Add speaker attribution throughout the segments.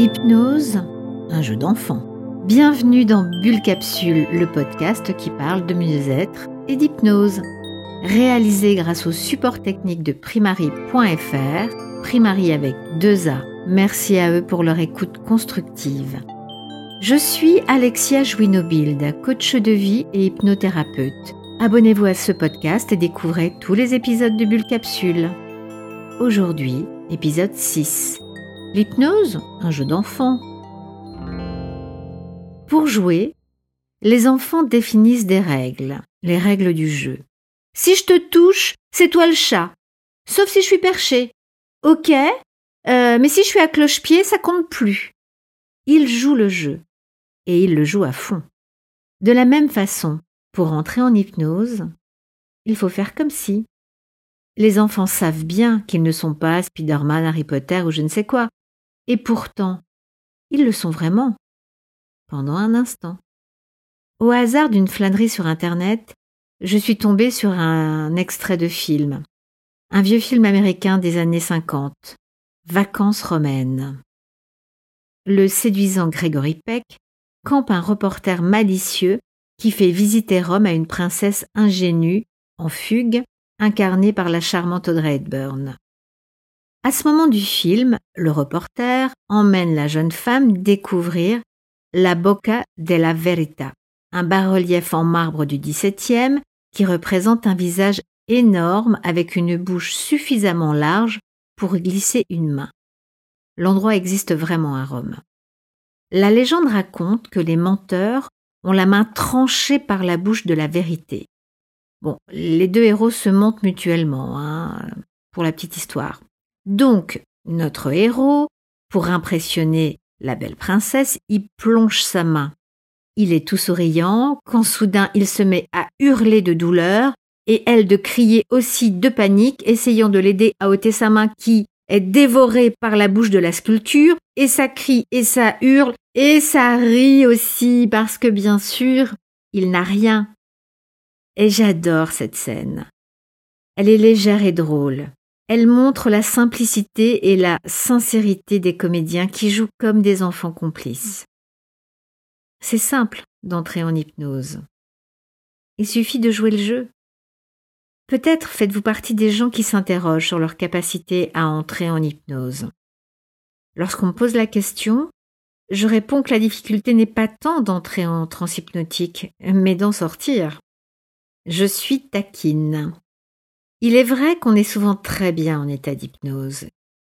Speaker 1: L'hypnose, un jeu d'enfant. Bienvenue dans Bulle Capsule, le podcast qui parle de mieux-être et d'hypnose. Réalisé grâce au support technique de primary.fr, Primary avec deux A. Merci à eux pour leur écoute constructive. Je suis Alexia Jouinobild, coach de vie et hypnothérapeute. Abonnez-vous à ce podcast et découvrez tous les épisodes de Bulle Capsule. Aujourd'hui, épisode 6. L'hypnose, un jeu d'enfant. Pour jouer, les enfants définissent des règles, les règles du jeu. Si je te touche, c'est toi le chat. Sauf si je suis perché. Ok, euh, mais si je suis à cloche-pied, ça compte plus. Ils jouent le jeu. Et ils le jouent à fond. De la même façon, pour entrer en hypnose, il faut faire comme si. Les enfants savent bien qu'ils ne sont pas Spider-Man, Harry Potter ou je ne sais quoi. Et pourtant, ils le sont vraiment. Pendant un instant. Au hasard d'une flânerie sur Internet, je suis tombée sur un extrait de film. Un vieux film américain des années 50. Vacances romaines. Le séduisant Gregory Peck campe un reporter malicieux qui fait visiter Rome à une princesse ingénue, en fugue, incarnée par la charmante Audrey Hepburn. À ce moment du film, le reporter emmène la jeune femme découvrir la Bocca della Verità, un bas-relief en marbre du XVIIe qui représente un visage énorme avec une bouche suffisamment large pour glisser une main. L'endroit existe vraiment à Rome. La légende raconte que les menteurs ont la main tranchée par la bouche de la vérité. Bon, les deux héros se mentent mutuellement, hein, pour la petite histoire. Donc, notre héros, pour impressionner la belle princesse, y plonge sa main. Il est tout souriant quand soudain il se met à hurler de douleur et elle de crier aussi de panique, essayant de l'aider à ôter sa main qui est dévorée par la bouche de la sculpture, et ça crie et ça hurle et ça rit aussi parce que bien sûr, il n'a rien. Et j'adore cette scène. Elle est légère et drôle. Elle montre la simplicité et la sincérité des comédiens qui jouent comme des enfants complices. C'est simple d'entrer en hypnose. Il suffit de jouer le jeu. Peut-être faites-vous partie des gens qui s'interrogent sur leur capacité à entrer en hypnose. Lorsqu'on me pose la question, je réponds que la difficulté n'est pas tant d'entrer en transe hypnotique, mais d'en sortir. Je suis taquine. Il est vrai qu'on est souvent très bien en état d'hypnose.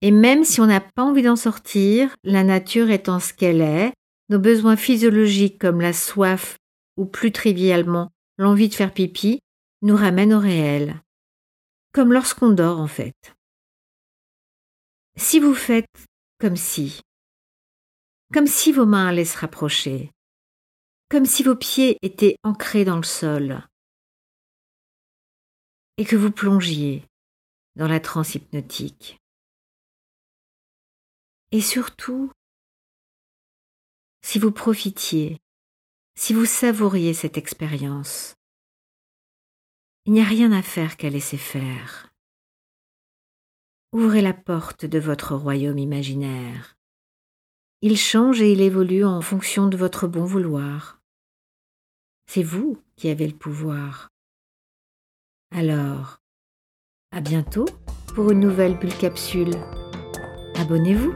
Speaker 1: Et même si on n'a pas envie d'en sortir, la nature étant ce qu'elle est, nos besoins physiologiques comme la soif ou plus trivialement l'envie de faire pipi nous ramènent au réel. Comme lorsqu'on dort en fait. Si vous faites comme si, comme si vos mains allaient se rapprocher, comme si vos pieds étaient ancrés dans le sol, et que vous plongiez dans la transe hypnotique. Et surtout, si vous profitiez, si vous savouriez cette expérience, il n'y a rien à faire qu'à laisser faire. Ouvrez la porte de votre royaume imaginaire il change et il évolue en fonction de votre bon vouloir. C'est vous qui avez le pouvoir. Alors, à bientôt pour une nouvelle bulle capsule. Abonnez-vous.